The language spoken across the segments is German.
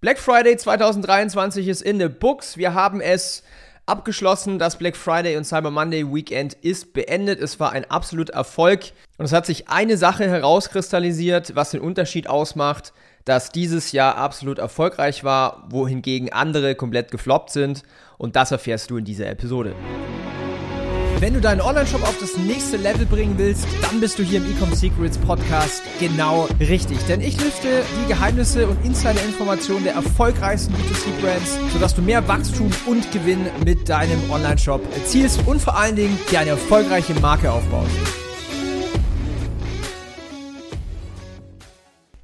Black Friday 2023 ist in the books. Wir haben es abgeschlossen. Das Black Friday und Cyber Monday Weekend ist beendet. Es war ein absoluter Erfolg. Und es hat sich eine Sache herauskristallisiert, was den Unterschied ausmacht, dass dieses Jahr absolut erfolgreich war, wohingegen andere komplett gefloppt sind. Und das erfährst du in dieser Episode. Wenn du deinen Online-Shop auf das nächste Level bringen willst, dann bist du hier im Ecom Secrets Podcast genau richtig. Denn ich lüfte die Geheimnisse und Insider-Informationen der erfolgreichsten B2C-Brands, sodass du mehr Wachstum und Gewinn mit deinem Online-Shop erzielst und vor allen Dingen dir eine erfolgreiche Marke aufbaust.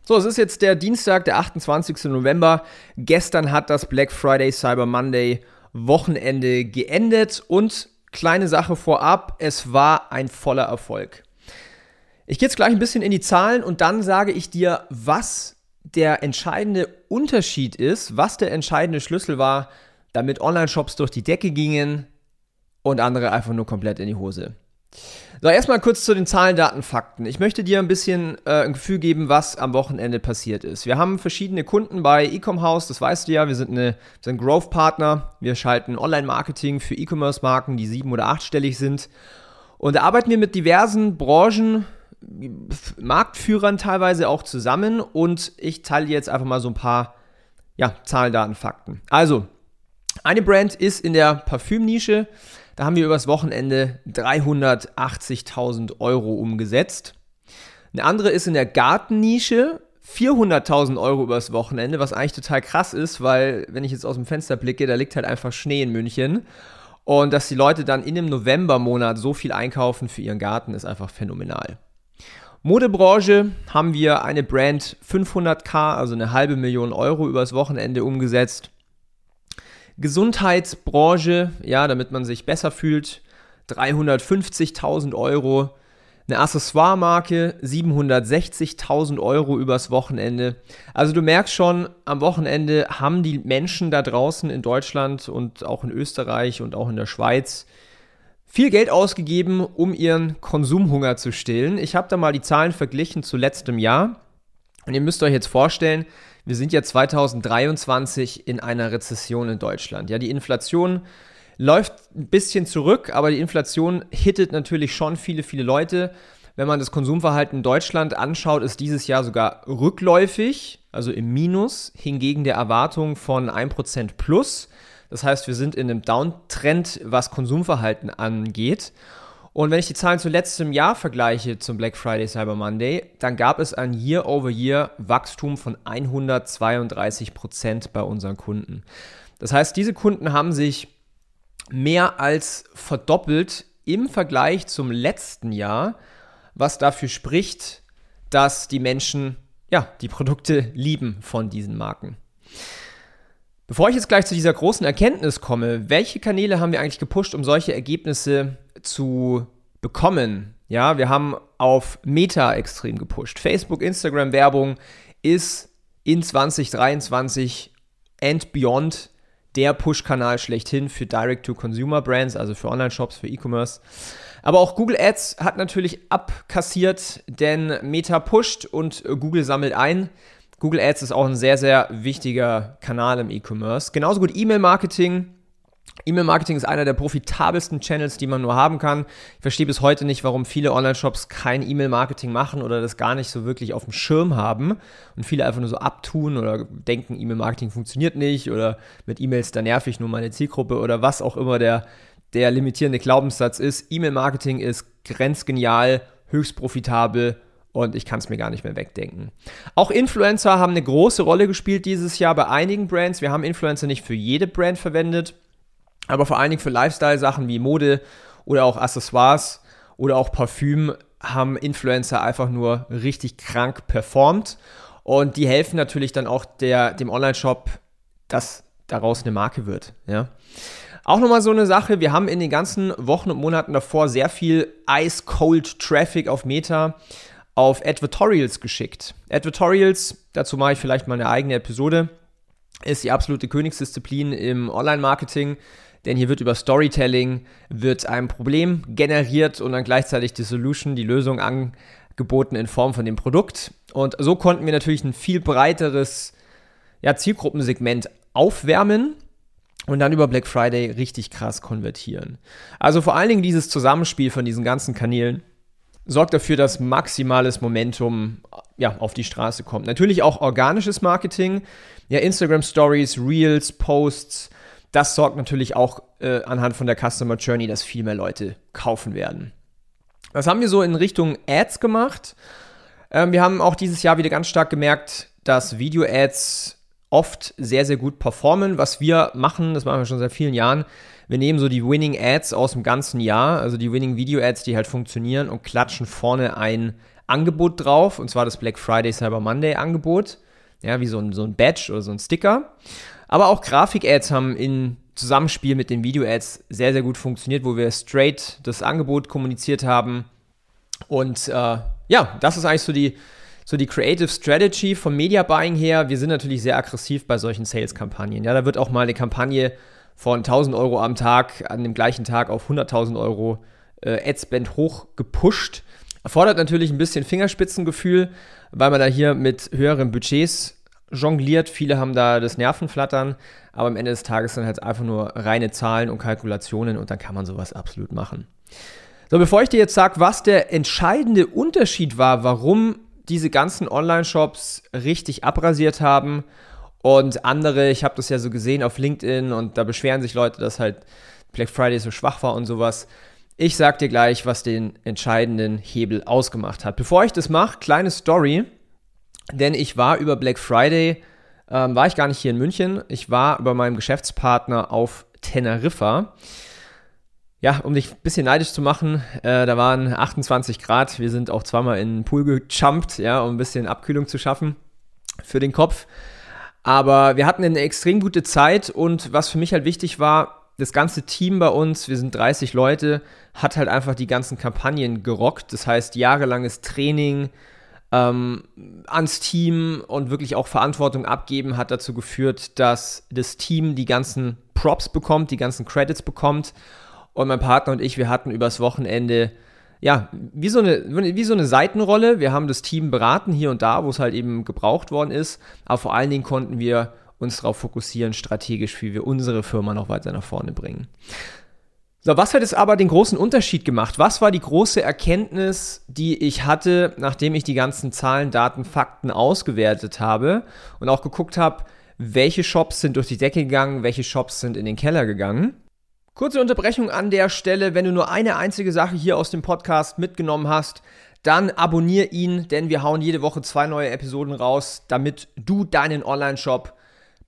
So, es ist jetzt der Dienstag, der 28. November. Gestern hat das Black Friday Cyber Monday Wochenende geendet und Kleine Sache vorab, es war ein voller Erfolg. Ich gehe jetzt gleich ein bisschen in die Zahlen und dann sage ich dir, was der entscheidende Unterschied ist, was der entscheidende Schlüssel war, damit Online-Shops durch die Decke gingen und andere einfach nur komplett in die Hose. So, erstmal kurz zu den Zahlen, Daten, Fakten. Ich möchte dir ein bisschen äh, ein Gefühl geben, was am Wochenende passiert ist. Wir haben verschiedene Kunden bei Ecom House, das weißt du ja. Wir sind, sind Growth-Partner. Wir schalten Online-Marketing für E-Commerce-Marken, die sieben- oder achtstellig sind. Und da arbeiten wir mit diversen Branchen, Marktführern teilweise auch zusammen. Und ich teile jetzt einfach mal so ein paar ja, Zahlen, Daten, Fakten. Also, eine Brand ist in der Parfümnische. Da haben wir übers Wochenende 380.000 Euro umgesetzt. Eine andere ist in der Gartennische 400.000 Euro übers Wochenende, was eigentlich total krass ist, weil wenn ich jetzt aus dem Fenster blicke, da liegt halt einfach Schnee in München. Und dass die Leute dann in dem Novembermonat so viel einkaufen für ihren Garten, ist einfach phänomenal. Modebranche haben wir eine Brand 500k, also eine halbe Million Euro übers Wochenende umgesetzt. Gesundheitsbranche, ja, damit man sich besser fühlt, 350.000 Euro. Eine Accessoire-Marke, 760.000 Euro übers Wochenende. Also du merkst schon, am Wochenende haben die Menschen da draußen in Deutschland und auch in Österreich und auch in der Schweiz viel Geld ausgegeben, um ihren Konsumhunger zu stillen. Ich habe da mal die Zahlen verglichen zu letztem Jahr. Und ihr müsst euch jetzt vorstellen, wir sind ja 2023 in einer Rezession in Deutschland. Ja, die Inflation läuft ein bisschen zurück, aber die Inflation hittet natürlich schon viele, viele Leute. Wenn man das Konsumverhalten in Deutschland anschaut, ist dieses Jahr sogar rückläufig, also im Minus, hingegen der Erwartung von 1% plus. Das heißt, wir sind in einem Downtrend, was Konsumverhalten angeht. Und wenn ich die Zahlen zu letztem Jahr vergleiche zum Black Friday Cyber Monday, dann gab es ein Year-over-Year-Wachstum von 132 Prozent bei unseren Kunden. Das heißt, diese Kunden haben sich mehr als verdoppelt im Vergleich zum letzten Jahr, was dafür spricht, dass die Menschen ja, die Produkte lieben von diesen Marken. Bevor ich jetzt gleich zu dieser großen Erkenntnis komme, welche Kanäle haben wir eigentlich gepusht, um solche Ergebnisse zu bekommen. Ja, wir haben auf Meta extrem gepusht. Facebook, Instagram Werbung ist in 2023 and beyond der Push-Kanal schlechthin für Direct-to-Consumer-Brands, also für Online-Shops, für E-Commerce. Aber auch Google Ads hat natürlich abkassiert, denn Meta pusht und Google sammelt ein. Google Ads ist auch ein sehr, sehr wichtiger Kanal im E-Commerce. Genauso gut E-Mail-Marketing E-Mail-Marketing ist einer der profitabelsten Channels, die man nur haben kann. Ich verstehe bis heute nicht, warum viele Online-Shops kein E-Mail-Marketing machen oder das gar nicht so wirklich auf dem Schirm haben und viele einfach nur so abtun oder denken, E-Mail-Marketing funktioniert nicht oder mit E-Mails, da nerv ich nur meine Zielgruppe oder was auch immer der, der limitierende Glaubenssatz ist. E-Mail-Marketing ist grenzgenial, höchst profitabel und ich kann es mir gar nicht mehr wegdenken. Auch Influencer haben eine große Rolle gespielt dieses Jahr bei einigen Brands. Wir haben Influencer nicht für jede Brand verwendet aber vor allen Dingen für Lifestyle-Sachen wie Mode oder auch Accessoires oder auch Parfüm haben Influencer einfach nur richtig krank performt. Und die helfen natürlich dann auch der, dem Online-Shop, dass daraus eine Marke wird. Ja. Auch nochmal so eine Sache, wir haben in den ganzen Wochen und Monaten davor sehr viel Ice-Cold Traffic auf Meta auf Advertorials geschickt. Advertorials, dazu mache ich vielleicht mal eine eigene Episode, ist die absolute Königsdisziplin im Online-Marketing denn hier wird über Storytelling wird ein Problem generiert und dann gleichzeitig die Solution, die Lösung angeboten in Form von dem Produkt. Und so konnten wir natürlich ein viel breiteres ja, Zielgruppensegment aufwärmen und dann über Black Friday richtig krass konvertieren. Also vor allen Dingen dieses Zusammenspiel von diesen ganzen Kanälen sorgt dafür, dass maximales Momentum ja, auf die Straße kommt. Natürlich auch organisches Marketing, ja, Instagram Stories, Reels, Posts. Das sorgt natürlich auch äh, anhand von der Customer Journey, dass viel mehr Leute kaufen werden. Was haben wir so in Richtung Ads gemacht? Ähm, wir haben auch dieses Jahr wieder ganz stark gemerkt, dass Video-Ads oft sehr, sehr gut performen. Was wir machen, das machen wir schon seit vielen Jahren, wir nehmen so die Winning Ads aus dem ganzen Jahr, also die Winning Video Ads, die halt funktionieren und klatschen vorne ein Angebot drauf, und zwar das Black Friday Cyber Monday Angebot, ja, wie so ein, so ein Badge oder so ein Sticker. Aber auch Grafik-Ads haben in Zusammenspiel mit den Video-Ads sehr, sehr gut funktioniert, wo wir straight das Angebot kommuniziert haben. Und äh, ja, das ist eigentlich so die, so die Creative Strategy vom Media Buying her. Wir sind natürlich sehr aggressiv bei solchen Sales-Kampagnen. Ja, da wird auch mal eine Kampagne von 1000 Euro am Tag an dem gleichen Tag auf 100.000 Euro äh, Adspend hoch gepusht. Erfordert natürlich ein bisschen Fingerspitzengefühl, weil man da hier mit höheren Budgets jongliert. Viele haben da das Nervenflattern, aber am Ende des Tages sind halt einfach nur reine Zahlen und Kalkulationen und dann kann man sowas absolut machen. So, bevor ich dir jetzt sage, was der entscheidende Unterschied war, warum diese ganzen Online-Shops richtig abrasiert haben und andere, ich habe das ja so gesehen auf LinkedIn und da beschweren sich Leute, dass halt Black Friday so schwach war und sowas. Ich sag dir gleich, was den entscheidenden Hebel ausgemacht hat. Bevor ich das mache, kleine Story, denn ich war über Black Friday, ähm, war ich gar nicht hier in München, ich war bei meinem Geschäftspartner auf Teneriffa. Ja, um dich ein bisschen neidisch zu machen, äh, da waren 28 Grad. Wir sind auch zweimal in den Pool gejumpt, ja, um ein bisschen Abkühlung zu schaffen für den Kopf. Aber wir hatten eine extrem gute Zeit und was für mich halt wichtig war, das ganze Team bei uns, wir sind 30 Leute, hat halt einfach die ganzen Kampagnen gerockt. Das heißt, jahrelanges Training ähm, ans Team und wirklich auch Verantwortung abgeben hat dazu geführt, dass das Team die ganzen Props bekommt, die ganzen Credits bekommt. Und mein Partner und ich, wir hatten übers Wochenende ja, wie so, eine, wie so eine Seitenrolle. Wir haben das Team beraten hier und da, wo es halt eben gebraucht worden ist. Aber vor allen Dingen konnten wir uns darauf fokussieren, strategisch, wie wir unsere Firma noch weiter nach vorne bringen. So, was hat es aber den großen Unterschied gemacht? Was war die große Erkenntnis, die ich hatte, nachdem ich die ganzen Zahlen, Daten, Fakten ausgewertet habe und auch geguckt habe, welche Shops sind durch die Decke gegangen, welche Shops sind in den Keller gegangen? Kurze Unterbrechung an der Stelle. Wenn du nur eine einzige Sache hier aus dem Podcast mitgenommen hast, dann abonniere ihn, denn wir hauen jede Woche zwei neue Episoden raus, damit du deinen Online-Shop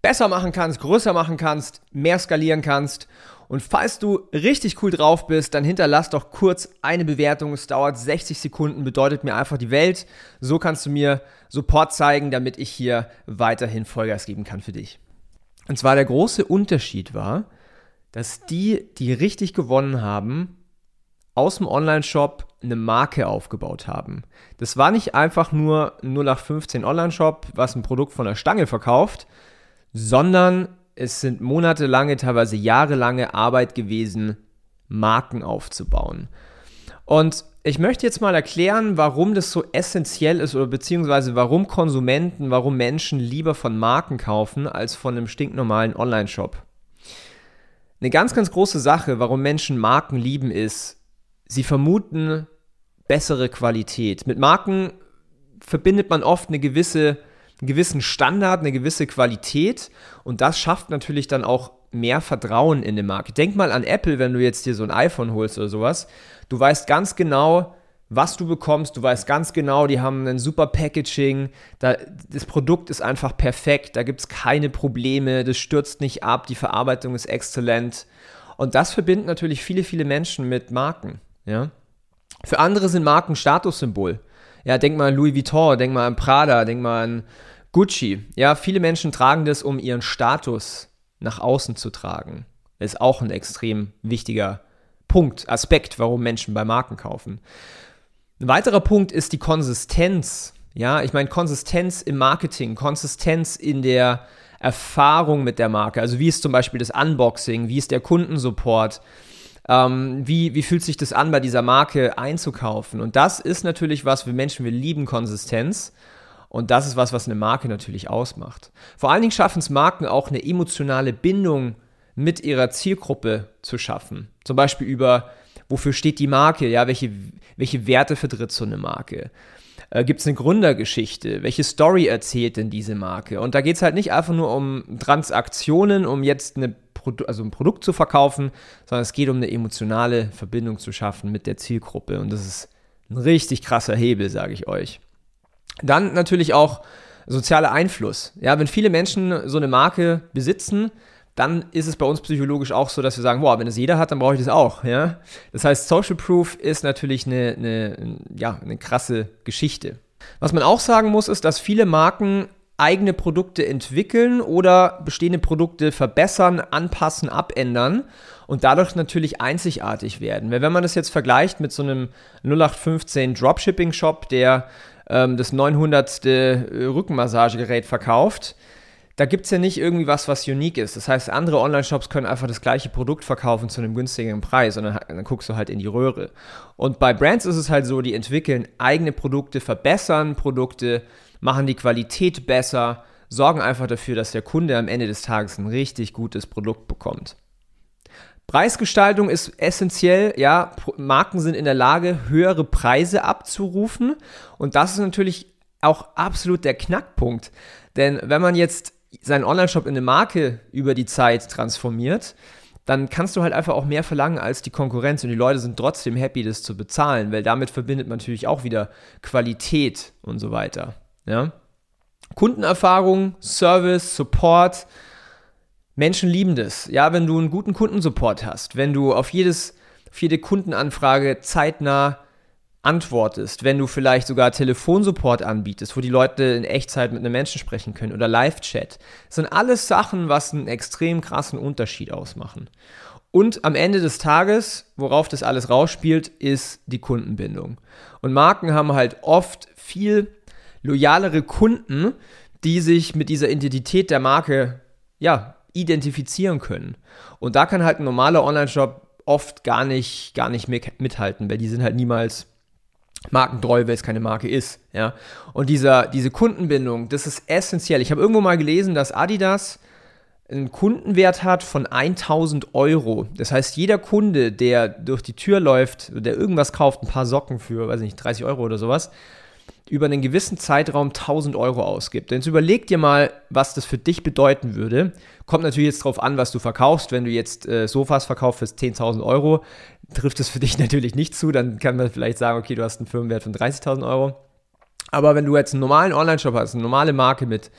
besser machen kannst, größer machen kannst, mehr skalieren kannst. Und falls du richtig cool drauf bist, dann hinterlass doch kurz eine Bewertung. Es dauert 60 Sekunden, bedeutet mir einfach die Welt. So kannst du mir Support zeigen, damit ich hier weiterhin Vollgas geben kann für dich. Und zwar der große Unterschied war, dass die, die richtig gewonnen haben, aus dem Online-Shop eine Marke aufgebaut haben. Das war nicht einfach nur ein 0815 Online-Shop, was ein Produkt von der Stange verkauft, sondern es sind monatelange, teilweise jahrelange Arbeit gewesen, Marken aufzubauen. Und ich möchte jetzt mal erklären, warum das so essentiell ist oder beziehungsweise warum Konsumenten, warum Menschen lieber von Marken kaufen als von einem stinknormalen Online-Shop. Eine ganz, ganz große Sache, warum Menschen Marken lieben, ist, sie vermuten bessere Qualität. Mit Marken verbindet man oft eine gewisse, einen gewissen Standard, eine gewisse Qualität und das schafft natürlich dann auch mehr Vertrauen in eine Marke. Denk mal an Apple, wenn du jetzt dir so ein iPhone holst oder sowas. Du weißt ganz genau, was du bekommst. Du weißt ganz genau, die haben ein super Packaging. Da, das Produkt ist einfach perfekt. Da gibt es keine Probleme. Das stürzt nicht ab. Die Verarbeitung ist exzellent. Und das verbindet natürlich viele, viele Menschen mit Marken. Ja? Für andere sind Marken Statussymbol. Ja, denk mal an Louis Vuitton, denk mal an Prada, denk mal an Gucci. Ja, viele Menschen tragen das, um ihren Status nach außen zu tragen. Ist auch ein extrem wichtiger Punkt, Aspekt, warum Menschen bei Marken kaufen. Ein weiterer Punkt ist die Konsistenz. Ja, ich meine Konsistenz im Marketing, Konsistenz in der Erfahrung mit der Marke. Also wie ist zum Beispiel das Unboxing, wie ist der Kundensupport, ähm, wie, wie fühlt sich das an, bei dieser Marke einzukaufen. Und das ist natürlich was, wir Menschen, wir lieben Konsistenz. Und das ist was, was eine Marke natürlich ausmacht. Vor allen Dingen schaffen es Marken auch eine emotionale Bindung mit ihrer Zielgruppe zu schaffen. Zum Beispiel über, wofür steht die Marke, ja, welche, welche Werte vertritt so eine Marke. Äh, Gibt es eine Gründergeschichte? Welche Story erzählt denn diese Marke? Und da geht es halt nicht einfach nur um Transaktionen, um jetzt eine also ein Produkt zu verkaufen, sondern es geht um eine emotionale Verbindung zu schaffen mit der Zielgruppe. Und das ist ein richtig krasser Hebel, sage ich euch. Dann natürlich auch sozialer Einfluss. Ja, wenn viele Menschen so eine Marke besitzen, dann ist es bei uns psychologisch auch so, dass wir sagen, boah, wenn es jeder hat, dann brauche ich das auch. Ja? Das heißt, Social Proof ist natürlich eine, eine, ja, eine krasse Geschichte. Was man auch sagen muss, ist, dass viele Marken eigene Produkte entwickeln oder bestehende Produkte verbessern, anpassen, abändern und dadurch natürlich einzigartig werden. Wenn man das jetzt vergleicht mit so einem 0815 Dropshipping-Shop, der ähm, das 900. Rückenmassagegerät verkauft, da gibt es ja nicht irgendwie was, was unique ist. Das heißt, andere Online-Shops können einfach das gleiche Produkt verkaufen zu einem günstigeren Preis und dann, dann, guckst du halt in die Röhre. Und bei Brands ist es halt so, die entwickeln eigene Produkte, verbessern Produkte, machen die Qualität besser, sorgen einfach dafür, dass der Kunde am Ende des Tages ein richtig gutes Produkt bekommt. Preisgestaltung ist essentiell, ja, Marken sind in der Lage, höhere Preise abzurufen und das ist natürlich auch absolut der Knackpunkt. Denn wenn man jetzt seinen Online-Shop in eine Marke über die Zeit transformiert, dann kannst du halt einfach auch mehr verlangen als die Konkurrenz und die Leute sind trotzdem happy, das zu bezahlen, weil damit verbindet man natürlich auch wieder Qualität und so weiter. Ja? Kundenerfahrung, Service, Support. Menschen lieben das. Ja, wenn du einen guten Kundensupport hast, wenn du auf jedes, auf jede Kundenanfrage zeitnah antwortest, wenn du vielleicht sogar Telefonsupport anbietest, wo die Leute in Echtzeit mit einem Menschen sprechen können oder Live-Chat. Das sind alles Sachen, was einen extrem krassen Unterschied ausmachen. Und am Ende des Tages, worauf das alles rausspielt, ist die Kundenbindung. Und Marken haben halt oft viel loyalere Kunden, die sich mit dieser Identität der Marke, ja, identifizieren können. Und da kann halt ein normaler Online-Shop oft gar nicht, gar nicht mithalten, weil die sind halt niemals markentreu, weil es keine Marke ist. Ja? Und dieser, diese Kundenbindung, das ist essentiell. Ich habe irgendwo mal gelesen, dass Adidas einen Kundenwert hat von 1000 Euro. Das heißt, jeder Kunde, der durch die Tür läuft, der irgendwas kauft, ein paar Socken für, weiß nicht, 30 Euro oder sowas, über einen gewissen Zeitraum 1000 Euro ausgibt. Denn jetzt überleg dir mal, was das für dich bedeuten würde. Kommt natürlich jetzt darauf an, was du verkaufst. Wenn du jetzt äh, Sofas verkaufst für 10.000 Euro, trifft es für dich natürlich nicht zu. Dann kann man vielleicht sagen, okay, du hast einen Firmenwert von 30.000 Euro. Aber wenn du jetzt einen normalen Online-Shop hast, eine normale Marke mit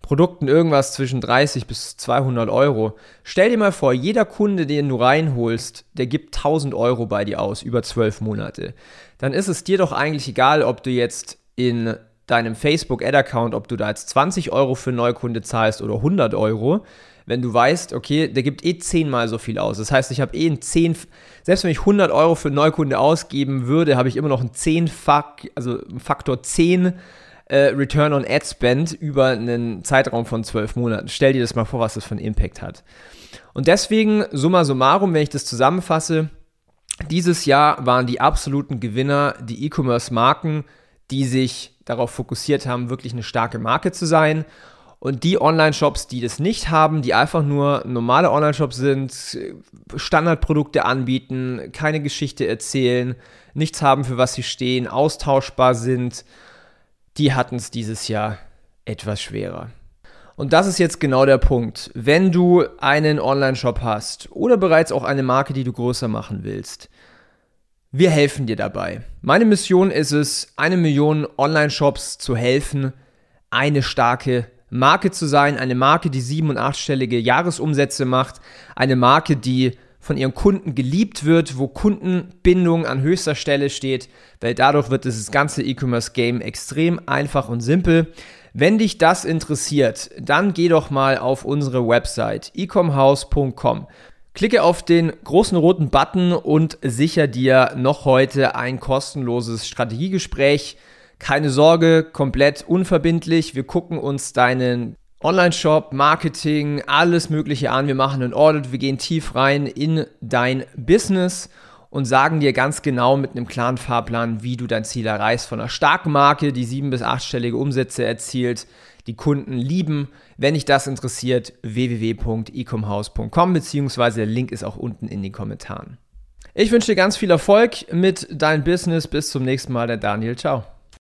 Produkten irgendwas zwischen 30 bis 200 Euro. Stell dir mal vor, jeder Kunde, den du reinholst, der gibt 1000 Euro bei dir aus über 12 Monate. Dann ist es dir doch eigentlich egal, ob du jetzt in deinem Facebook-Ad-Account, ob du da jetzt 20 Euro für einen Neukunde zahlst oder 100 Euro, wenn du weißt, okay, der gibt eh zehnmal so viel aus. Das heißt, ich habe eh ein 10, selbst wenn ich 100 Euro für einen Neukunde ausgeben würde, habe ich immer noch einen 10 also Faktor 10 äh, Return on Ad Spend über einen Zeitraum von 12 Monaten. Stell dir das mal vor, was das für einen Impact hat. Und deswegen, summa summarum, wenn ich das zusammenfasse, dieses Jahr waren die absoluten Gewinner die E-Commerce-Marken, die sich darauf fokussiert haben, wirklich eine starke Marke zu sein. Und die Online-Shops, die das nicht haben, die einfach nur normale Online-Shops sind, Standardprodukte anbieten, keine Geschichte erzählen, nichts haben, für was sie stehen, austauschbar sind, die hatten es dieses Jahr etwas schwerer. Und das ist jetzt genau der Punkt. Wenn du einen Online-Shop hast oder bereits auch eine Marke, die du größer machen willst, wir helfen dir dabei. Meine Mission ist es, eine Million Online-Shops zu helfen, eine starke Marke zu sein, eine Marke, die sieben- und achtstellige Jahresumsätze macht, eine Marke, die von ihren Kunden geliebt wird, wo Kundenbindung an höchster Stelle steht, weil dadurch wird dieses ganze E-Commerce-Game extrem einfach und simpel. Wenn dich das interessiert, dann geh doch mal auf unsere Website ecomhouse.com. Klicke auf den großen roten Button und sicher dir noch heute ein kostenloses Strategiegespräch. Keine Sorge, komplett unverbindlich. Wir gucken uns deinen Online-Shop, Marketing, alles Mögliche an. Wir machen ein Audit, wir gehen tief rein in dein Business und sagen dir ganz genau mit einem klaren Fahrplan, wie du dein Ziel erreichst von einer starken Marke, die sieben- bis achtstellige Umsätze erzielt, die Kunden lieben. Wenn dich das interessiert, www.ecomhouse.com beziehungsweise der Link ist auch unten in den Kommentaren. Ich wünsche dir ganz viel Erfolg mit deinem Business. Bis zum nächsten Mal, der Daniel. Ciao.